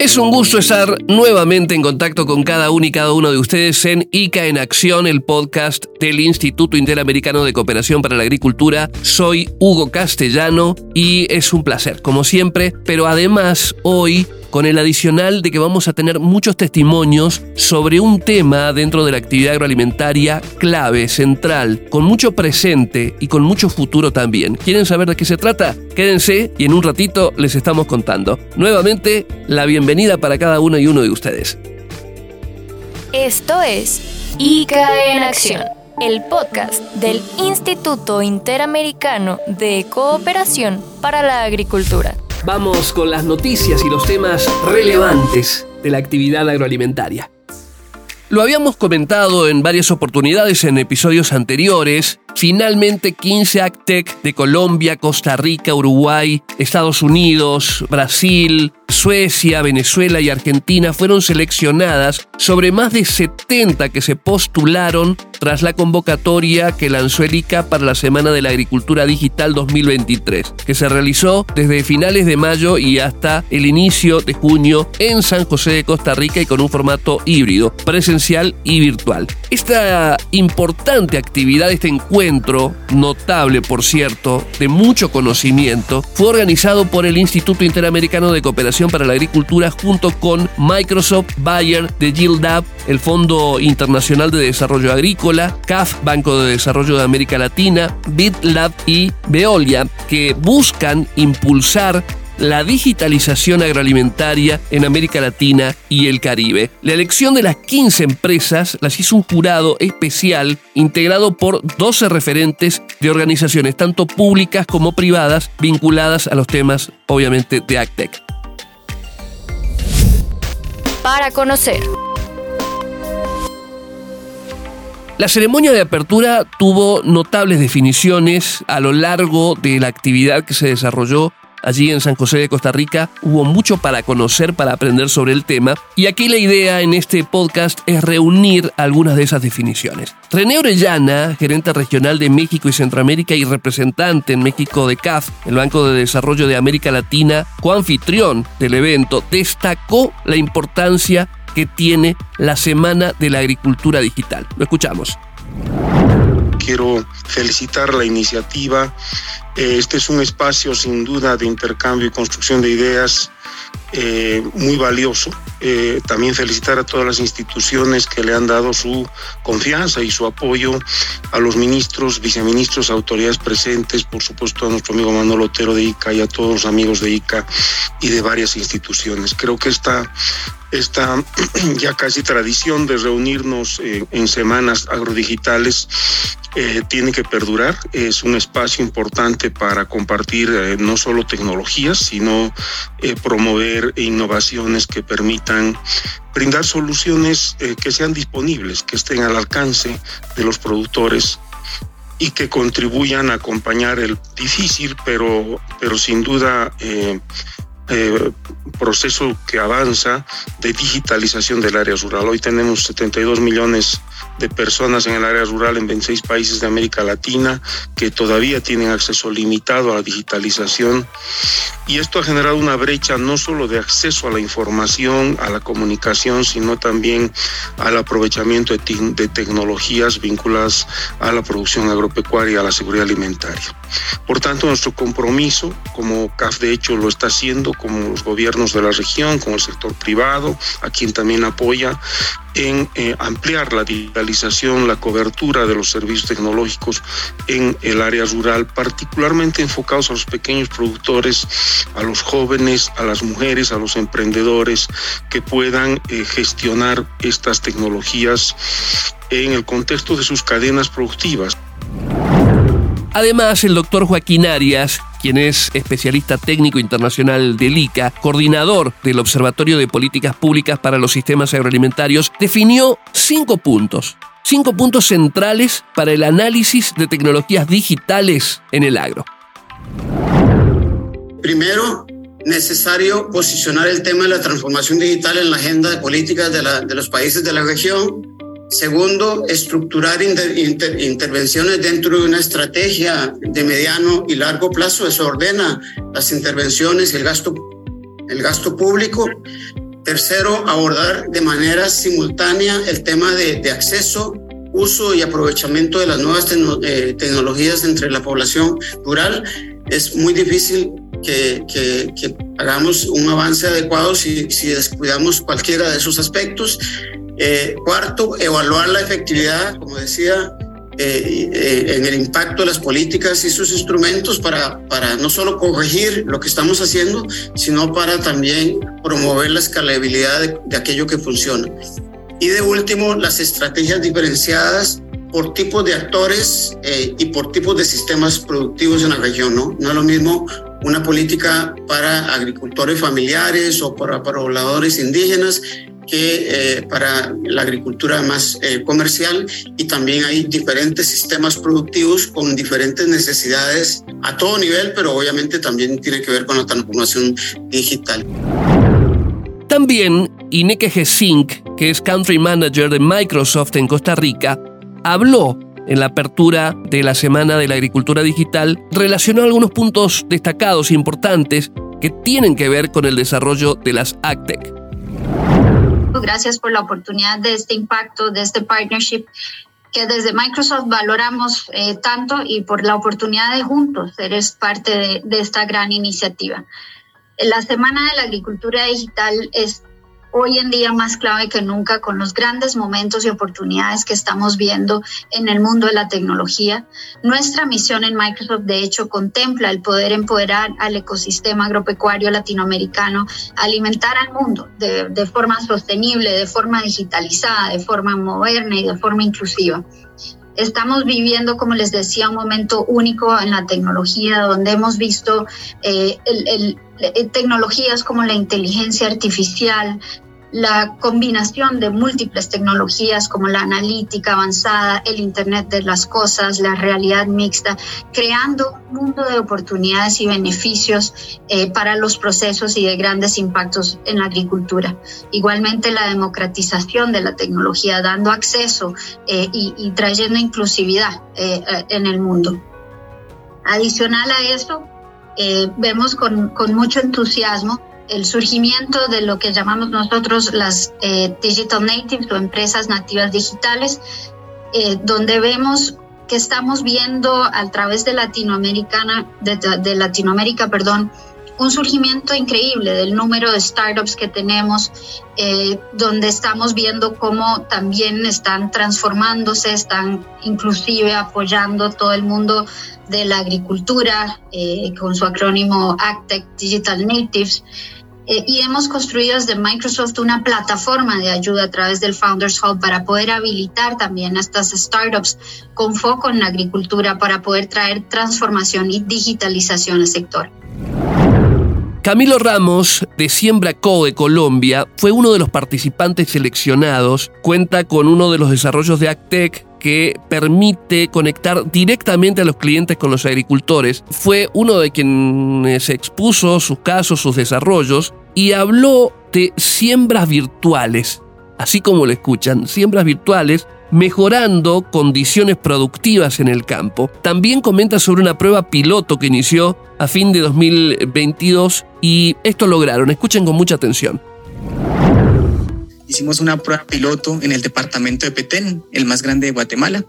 Es un gusto estar nuevamente en contacto con cada uno y cada uno de ustedes en ICA en Acción, el podcast del Instituto Interamericano de Cooperación para la Agricultura. Soy Hugo Castellano y es un placer, como siempre, pero además hoy con el adicional de que vamos a tener muchos testimonios sobre un tema dentro de la actividad agroalimentaria clave, central, con mucho presente y con mucho futuro también. ¿Quieren saber de qué se trata? Quédense y en un ratito les estamos contando. Nuevamente, la bienvenida para cada uno y uno de ustedes. Esto es ICA en Acción, el podcast del Instituto Interamericano de Cooperación para la Agricultura. Vamos con las noticias y los temas relevantes de la actividad agroalimentaria. Lo habíamos comentado en varias oportunidades en episodios anteriores. Finalmente 15 ACTEC de Colombia, Costa Rica, Uruguay, Estados Unidos, Brasil, Suecia, Venezuela y Argentina fueron seleccionadas sobre más de 70 que se postularon tras la convocatoria que lanzó el ICA para la Semana de la Agricultura Digital 2023, que se realizó desde finales de mayo y hasta el inicio de junio en San José de Costa Rica y con un formato híbrido, presencial y virtual. Esta importante actividad, este encuentro, notable por cierto, de mucho conocimiento, fue organizado por el Instituto Interamericano de Cooperación para la Agricultura junto con Microsoft, Bayer, The Yield el Fondo Internacional de Desarrollo Agrícola, CAF, Banco de Desarrollo de América Latina, BitLab y Veolia, que buscan impulsar la digitalización agroalimentaria en América Latina y el Caribe. La elección de las 15 empresas las hizo un jurado especial integrado por 12 referentes de organizaciones tanto públicas como privadas vinculadas a los temas obviamente de ACTEC para conocer. La ceremonia de apertura tuvo notables definiciones a lo largo de la actividad que se desarrolló allí en San José de Costa Rica. Hubo mucho para conocer, para aprender sobre el tema. Y aquí la idea en este podcast es reunir algunas de esas definiciones. René Orellana, gerente regional de México y Centroamérica y representante en México de CAF, el Banco de Desarrollo de América Latina, coanfitrión del evento, destacó la importancia que tiene la Semana de la Agricultura Digital. Lo escuchamos quiero felicitar la iniciativa. Eh, este es un espacio sin duda de intercambio y construcción de ideas eh, muy valioso. Eh, también felicitar a todas las instituciones que le han dado su confianza y su apoyo a los ministros, viceministros, autoridades presentes, por supuesto a nuestro amigo Manuel Otero de ICA y a todos los amigos de ICA y de varias instituciones. Creo que esta esta ya casi tradición de reunirnos en semanas agrodigitales eh, tiene que perdurar. Es un espacio importante para compartir eh, no solo tecnologías, sino promover innovaciones que permitan brindar soluciones que sean disponibles, que estén al alcance de los productores y que contribuyan a acompañar el difícil, pero, pero sin duda eh, proceso que avanza de digitalización del área rural. Hoy tenemos 72 millones de personas en el área rural en 26 países de América Latina que todavía tienen acceso limitado a la digitalización y esto ha generado una brecha no solo de acceso a la información, a la comunicación, sino también al aprovechamiento de, de tecnologías vinculadas a la producción agropecuaria y a la seguridad alimentaria. Por tanto, nuestro compromiso, como CAF de hecho lo está haciendo, como los gobiernos de la región, como el sector privado, a quien también apoya, en eh, ampliar la digitalización, la cobertura de los servicios tecnológicos en el área rural, particularmente enfocados a los pequeños productores, a los jóvenes, a las mujeres, a los emprendedores que puedan eh, gestionar estas tecnologías en el contexto de sus cadenas productivas. Además, el doctor Joaquín Arias, quien es especialista técnico internacional del ICA, coordinador del Observatorio de Políticas Públicas para los Sistemas Agroalimentarios, definió cinco puntos. Cinco puntos centrales para el análisis de tecnologías digitales en el agro. Primero, necesario posicionar el tema de la transformación digital en la agenda de políticas de, de los países de la región Segundo, estructurar intervenciones dentro de una estrategia de mediano y largo plazo. Eso ordena las intervenciones el gasto, el gasto público. Tercero, abordar de manera simultánea el tema de, acceso, uso y aprovechamiento de las nuevas eh, tecnologías entre la población rural. Es muy difícil que, hagamos un avance adecuado si, si descuidamos cualquiera de esos aspectos. Eh, cuarto, evaluar la efectividad, como decía, eh, eh, en el impacto de las políticas y sus instrumentos para, para no solo corregir lo que estamos haciendo, sino para también promover la escalabilidad de, aquello que funciona. Y de último, las estrategias diferenciadas por tipos de actores y por tipos de sistemas productivos en la región. ¿no? no es lo mismo una política para agricultores familiares o para pobladores indígenas que eh, para la agricultura más eh, comercial y también hay diferentes sistemas productivos con diferentes necesidades a todo nivel, pero obviamente también tiene que ver con la transformación digital. También Ineke Gesink, que es Country Manager de Microsoft en Costa Rica, habló en la apertura de la Semana de la Agricultura Digital, relacionó algunos puntos destacados e importantes que tienen que ver con el desarrollo de las AgTech. Gracias por la oportunidad de este impacto, de este partnership que desde Microsoft valoramos eh, tanto y por la oportunidad de juntos ser parte de, de esta gran iniciativa. La Semana de la Agricultura Digital es hoy en día más clave que nunca con los grandes momentos y oportunidades que estamos viendo en el mundo de la tecnología. Nuestra misión en Microsoft, de hecho, contempla el poder empoderar al ecosistema agropecuario latinoamericano, alimentar al mundo de, forma sostenible, de forma digitalizada, de forma moderna y de forma inclusiva. Estamos viviendo, como les decía, un momento único en la tecnología, donde hemos visto eh, tecnologías como la inteligencia artificial, la combinación de múltiples tecnologías como la analítica avanzada, el Internet de las Cosas, la realidad mixta, creando un mundo de oportunidades y beneficios eh, para los procesos y de grandes impactos en la agricultura. Igualmente la democratización de la tecnología, dando acceso eh, y, trayendo inclusividad eh, en el mundo. Adicional a eso, vemos con, con mucho entusiasmo el surgimiento de lo que llamamos nosotros las eh, digital natives o empresas nativas digitales, eh, donde vemos que estamos viendo a través de Latinoamericana, de, Latinoamérica, perdón, un surgimiento increíble del número de startups que tenemos, eh, donde estamos viendo cómo también están transformándose, están inclusive apoyando todo el mundo de la agricultura con su acrónimo ACTEC Digital Natives. Eh, y hemos construido desde Microsoft una plataforma de ayuda a través del Founders Hub para poder habilitar también a estas startups con foco en la agricultura para poder traer transformación y digitalización al sector. Camilo Ramos, de Siembra Co de Colombia, fue uno de los participantes seleccionados. Cuenta con uno de los desarrollos de Actec que permite conectar directamente a los clientes con los agricultores. Fue uno de quienes expuso sus casos, sus desarrollos y habló de siembras virtuales, así como lo escuchan, siembras virtuales mejorando condiciones productivas en el campo. También comenta sobre una prueba piloto que inició a fin de 2022 y esto lograron. Escuchen con mucha atención. Hicimos una prueba piloto en el departamento de Petén, el más grande de Guatemala,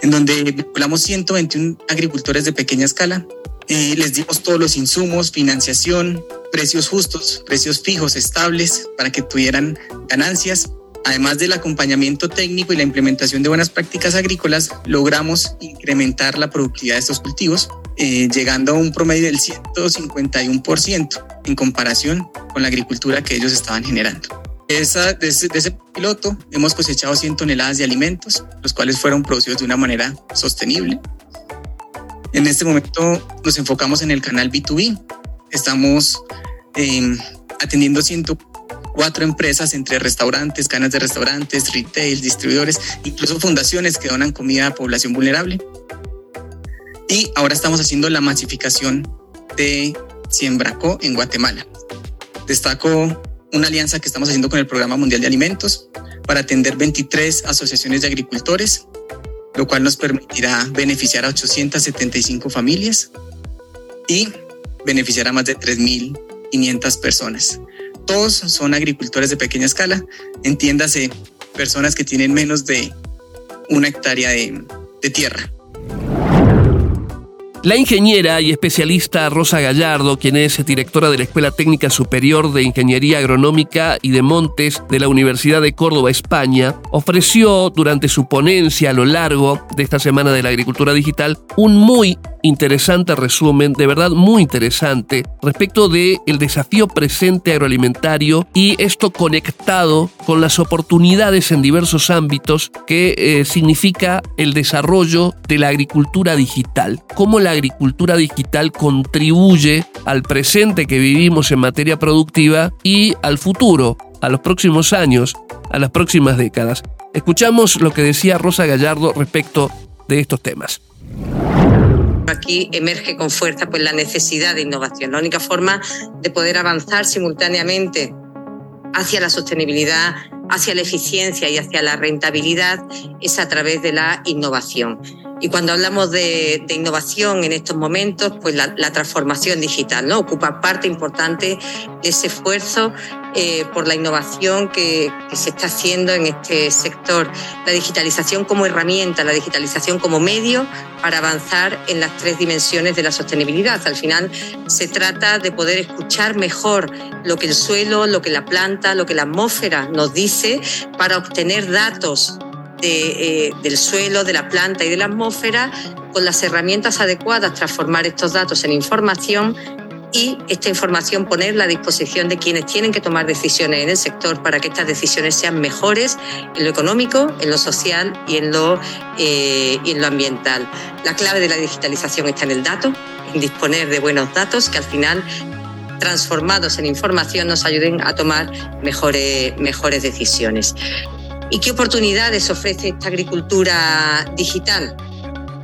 en donde vinculamos 121 agricultores de pequeña escala. Eh, les dimos todos los insumos, financiación, precios justos, precios fijos, estables, para que tuvieran ganancias. Además del acompañamiento técnico y la implementación de buenas prácticas agrícolas, logramos incrementar la productividad de estos cultivos, eh, llegando a un promedio del 151% en comparación con la agricultura que ellos estaban generando. Esa, de, ese, de, piloto hemos cosechado 100 toneladas de alimentos, los cuales fueron producidos de una manera sostenible. En este momento nos enfocamos en el canal B2B, Estamos em, atendiendo 104 empresas entre restaurantes, canas de restaurantes, retail, distribuidores, incluso fundaciones que donan comida a población vulnerable. Y ahora estamos haciendo la masificación de Siembraco en Guatemala. Destaco una alianza que estamos haciendo con el Programa Mundial de Alimentos para atender 23 asociaciones de agricultores, lo cual nos permitirá beneficiar a 875 familias y beneficiar a más de 3.500 personas. todos son agricultores de pequeña escala, entiéndase personas que tienen menos de una hectárea de, de tierra. La ingeniera y especialista Rosa Gallardo, quien es directora de la Escuela Técnica Superior de Ingeniería Agronómica y de Montes de la Universidad de Córdoba, España, ofreció durante su ponencia a lo largo de esta Semana de la Agricultura Digital un muy interesante resumen, de verdad muy interesante, respecto del el desafío presente agroalimentario y esto conectado con las oportunidades en diversos ámbitos que eh, significa el desarrollo de la agricultura digital. Cómo la agricultura digital contribuye al presente que vivimos en materia productiva y al futuro, a los próximos años, a las próximas décadas. Escuchamos lo que decía Rosa Gallardo respecto de estos temas. Aquí emerge con fuerza pues, la necesidad de innovación. La única forma de poder avanzar simultáneamente hacia la sostenibilidad, hacia la eficiencia y hacia la rentabilidad es a través de la innovación. Y cuando hablamos de, innovación en estos momentos, pues la, transformación digital ¿no? ocupa parte importante de ese esfuerzo eh, por la innovación que, se está haciendo en este sector. La digitalización como herramienta, la digitalización como medio para avanzar en las tres dimensiones de la sostenibilidad. Al final se trata de poder escuchar mejor lo que el suelo, lo que la planta, lo que la atmósfera nos dice para obtener datos eh, del suelo, de la planta y de la atmósfera, con las herramientas adecuadas, transformar estos datos en información y esta información ponerla a disposición de quienes tienen que tomar decisiones en el sector para que estas decisiones sean mejores en lo económico, en lo social y en lo, eh, en lo ambiental. La clave de la digitalización está en el dato, en disponer de buenos datos que al final transformados en información nos ayuden a tomar mejores, mejores decisiones. ¿Y qué oportunidades ofrece esta agricultura digital?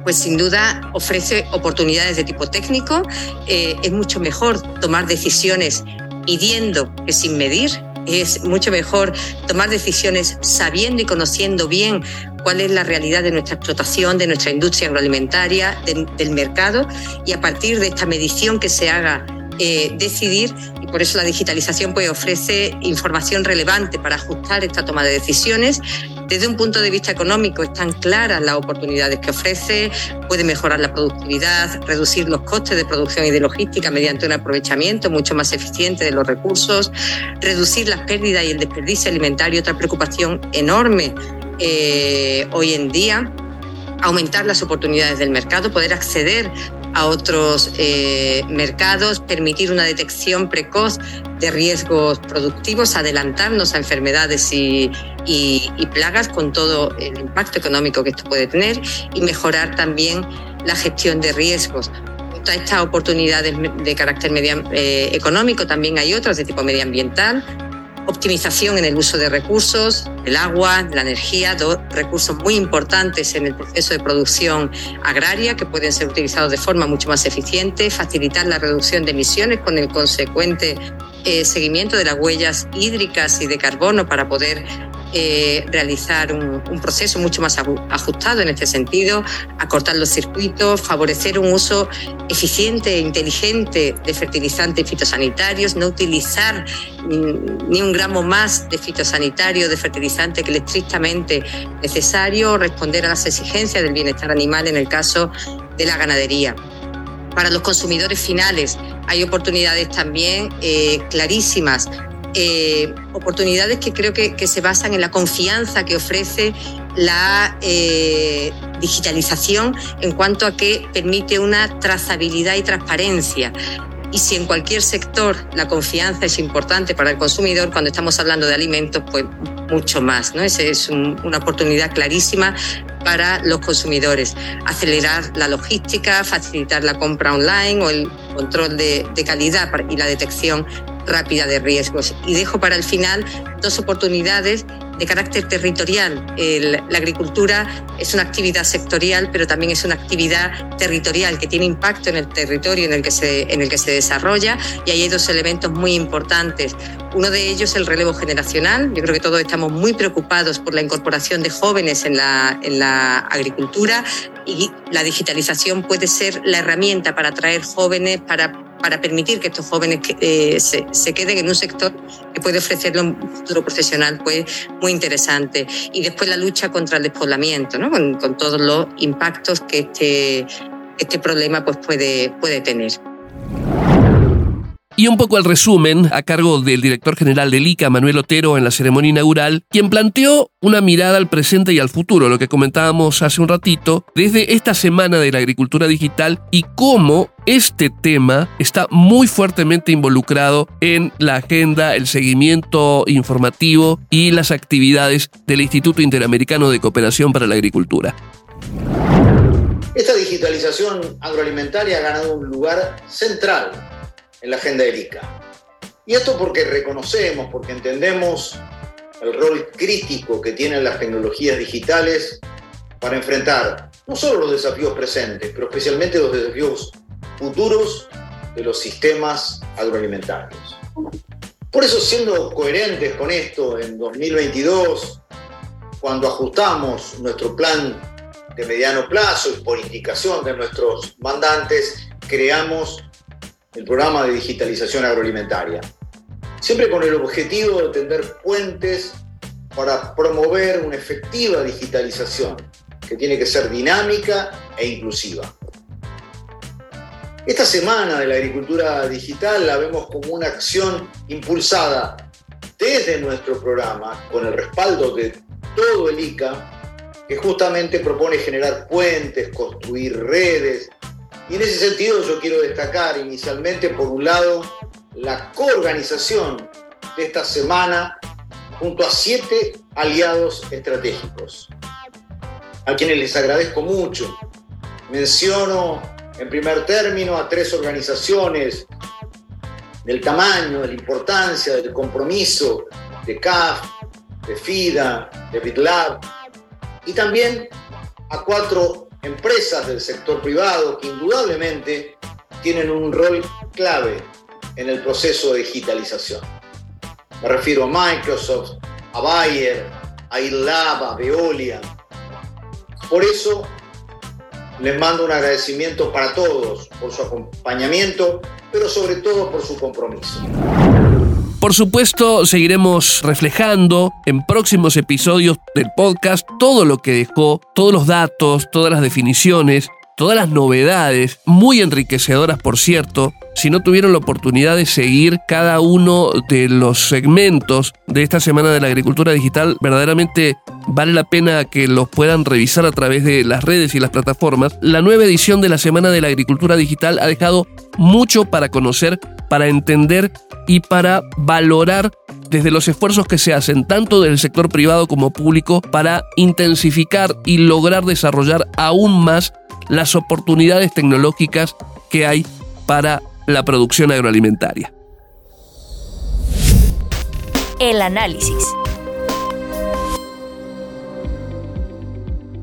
Pues sin duda ofrece oportunidades de tipo técnico. Eh, es mucho mejor tomar decisiones midiendo que sin medir. Es mucho mejor tomar decisiones sabiendo y conociendo bien cuál es la realidad de nuestra explotación, de nuestra industria agroalimentaria, del mercado y a partir de esta medición que se haga eh, decidir y por eso la digitalización pues, ofrece información relevante para ajustar esta toma de decisiones. Desde un punto de vista económico están claras las oportunidades que ofrece, puede mejorar la productividad, reducir los costes de producción y de logística mediante un aprovechamiento mucho más eficiente de los recursos, reducir las pérdidas y el desperdicio alimentario, otra preocupación enorme eh, hoy en día aumentar las oportunidades del mercado, poder acceder a otros eh, mercados, permitir una detección precoz de riesgos productivos, adelantarnos a enfermedades y, plagas con todo el impacto económico que esto puede tener y mejorar también la gestión de riesgos. A estas oportunidades de carácter eh, económico también hay otras de tipo medioambiental, optimización en el uso de recursos, el agua, la energía, dos recursos muy importantes en el proceso de producción agraria que pueden ser utilizados de forma mucho más eficiente, facilitar la reducción de emisiones con el consecuente eh, seguimiento de las huellas hídricas y de carbono para poder eh, realizar un, proceso mucho más ajustado en este sentido, acortar los circuitos, favorecer un uso eficiente e inteligente de fertilizantes fitosanitarios, no utilizar ni un gramo más de fitosanitario, de fertilizante que el estrictamente necesario, responder a las exigencias del bienestar animal en el caso de la ganadería. Para los consumidores finales hay oportunidades también eh, clarísimas eh, oportunidades que creo que, se basan en la confianza que ofrece la eh, digitalización en cuanto a que permite una trazabilidad y transparencia. Y si en cualquier sector la confianza es importante para el consumidor, cuando estamos hablando de alimentos, pues mucho más. ¿no? Es una oportunidad clarísima para los consumidores. Acelerar la logística, facilitar la compra online o el control de, de calidad y la detección rápida de riesgos. Y dejo para el final dos oportunidades de carácter territorial. la agricultura es una actividad sectorial, pero también es una actividad territorial que tiene impacto en el territorio en el que se, en el que se desarrolla y ahí hay dos elementos muy importantes. Uno de ellos es el relevo generacional. Yo creo que todos estamos muy preocupados por la incorporación de jóvenes en la, en la agricultura y la digitalización puede ser la herramienta para atraer jóvenes, para para permitir que estos jóvenes eh, se, se, queden en un sector que puede ofrecerle un futuro profesional pues, muy interesante. Y después la lucha contra el despoblamiento, ¿no? con, con todos los impactos que este, este problema pues, puede, puede tener. Y un poco el resumen a cargo del director general del ICA, Manuel Otero, en la ceremonia inaugural, quien planteó una mirada al presente y al futuro, lo que comentábamos hace un ratito, desde esta semana de la agricultura digital y cómo este tema está muy fuertemente involucrado en la agenda, el seguimiento informativo y las actividades del Instituto Interamericano de Cooperación para la Agricultura. Esta digitalización agroalimentaria ha ganado un lugar central en la agenda del ICA. Y esto porque reconocemos, porque entendemos el rol crítico que tienen las tecnologías digitales para enfrentar no solo los desafíos presentes, pero especialmente los desafíos futuros de los sistemas agroalimentarios. Por eso, siendo coherentes con esto, en 2022, cuando ajustamos nuestro plan de mediano plazo y politización de nuestros mandantes, creamos el programa de digitalización agroalimentaria, siempre con el objetivo de tender puentes para promover una efectiva digitalización que tiene que ser dinámica e inclusiva. Esta semana de la agricultura digital la vemos como una acción impulsada desde nuestro programa, con el respaldo de todo el ICA, que justamente propone generar puentes, construir redes, y en ese sentido yo quiero destacar inicialmente, por un lado, la coorganización de esta semana junto a siete aliados estratégicos, a quienes les agradezco mucho. Menciono en primer término a tres organizaciones del tamaño, de la importancia, del compromiso de CAF, de FIDA, de BitLab, y también a cuatro empresas del sector privado que indudablemente tienen un rol clave en el proceso de digitalización. Me refiero a Microsoft, a Bayer, a IRLAB, a Veolia. Por eso les mando un agradecimiento para todos por su acompañamiento, pero sobre todo por su compromiso. Por supuesto, seguiremos reflejando en próximos episodios del podcast todo lo que dejó, todos los datos, todas las definiciones, todas las novedades, muy enriquecedoras por cierto, si no tuvieron la oportunidad de seguir cada uno de los segmentos de esta Semana de la Agricultura Digital, verdaderamente vale la pena que los puedan revisar a través de las redes y las plataformas. La nueva edición de la Semana de la Agricultura Digital ha dejado mucho para conocer, para entender y para valorar desde los esfuerzos que se hacen tanto del sector privado como público para intensificar y lograr desarrollar aún más las oportunidades tecnológicas que hay para la producción agroalimentaria. El análisis.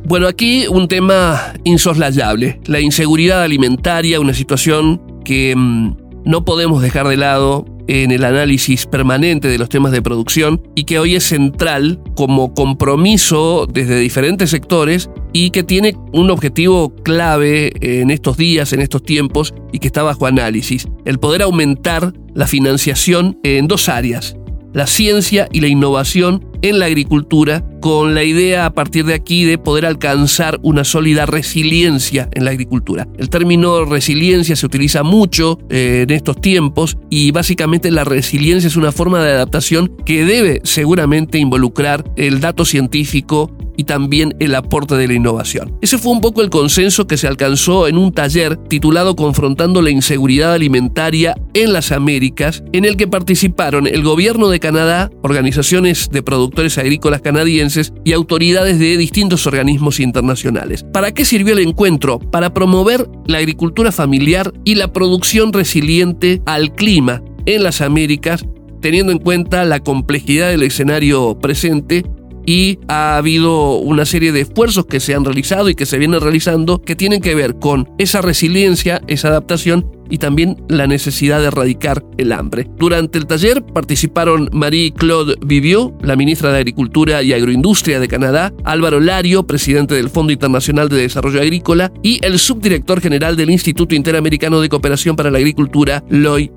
Bueno, aquí un tema insoslayable, la inseguridad alimentaria, una situación que mm, no podemos dejar de lado en el análisis permanente de los temas de producción y que hoy es central como compromiso desde diferentes sectores y que tiene un objetivo clave en estos días, en estos tiempos y que está bajo análisis, el poder aumentar la financiación en dos áreas, la ciencia y la innovación en la agricultura, con la idea a partir de aquí de poder alcanzar una sólida resiliencia en la agricultura. El término resiliencia se utiliza mucho eh, en estos tiempos y básicamente la resiliencia es una forma de adaptación que debe seguramente involucrar el dato científico y también el aporte de la innovación. Ese fue un poco el consenso que se alcanzó en un taller titulado Confrontando la inseguridad alimentaria en las Américas, en el que participaron el gobierno de Canadá, organizaciones de productores agrícolas canadienses y autoridades de distintos organismos internacionales. ¿Para qué sirvió el encuentro? Para promover la agricultura familiar y la producción resiliente al clima en las Américas, teniendo en cuenta la complejidad del escenario presente y ha habido una serie de esfuerzos que se han realizado y que se vienen realizando que tienen que ver con esa resiliencia, esa adaptación y también la necesidad de erradicar el hambre. Durante el taller participaron Marie-Claude Vivieux, la ministra de Agricultura y Agroindustria de Canadá, Álvaro Lario, presidente del Fondo Internacional de Desarrollo Agrícola, y el subdirector general del Instituto Interamericano de Cooperación para la Agricultura, Lloyd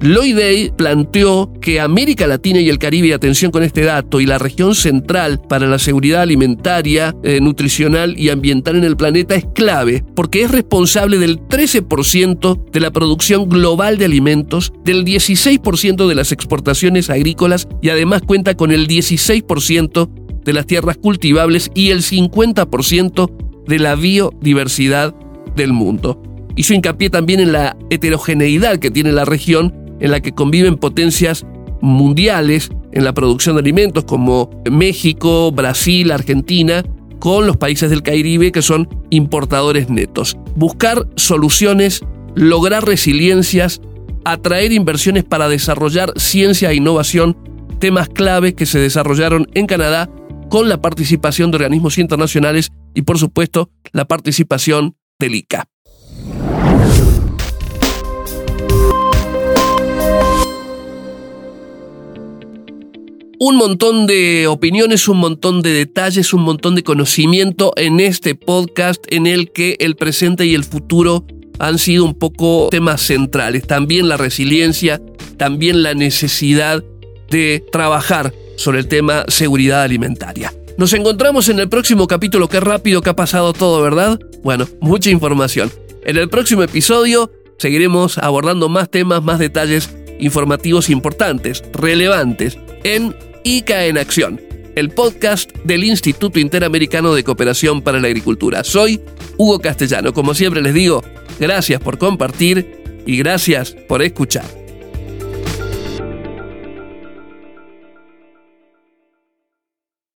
Lloyd Day planteó que América Latina y el Caribe, atención con este dato, y la región central para la seguridad alimentaria, eh, nutricional y ambiental en el planeta es clave porque es responsable del 13% de la producción global de alimentos, del 16% de las exportaciones agrícolas y además cuenta con el 16% de las tierras cultivables y el 50% de la biodiversidad del mundo. Hizo hincapié también en la heterogeneidad que tiene la región en la que conviven potencias mundiales en la producción de alimentos como México, Brasil, Argentina, con los países del Caribe que son importadores netos. Buscar soluciones lograr resiliencias, atraer inversiones para desarrollar ciencia e innovación, temas clave que se desarrollaron en Canadá con la participación de organismos internacionales y por supuesto la participación del ICA. Un montón de opiniones, un montón de detalles, un montón de conocimiento en este podcast en el que el presente y el futuro han sido un poco temas centrales. También la resiliencia, también la necesidad de trabajar sobre el tema seguridad alimentaria. Nos encontramos en el próximo capítulo. Qué rápido que ha pasado todo, ¿verdad? Bueno, mucha información. En el próximo episodio seguiremos abordando más temas, más detalles informativos importantes, relevantes, en ICA en Acción, el podcast del Instituto Interamericano de Cooperación para la Agricultura. Soy Hugo Castellano. Como siempre les digo, Gracias por compartir y gracias por escuchar.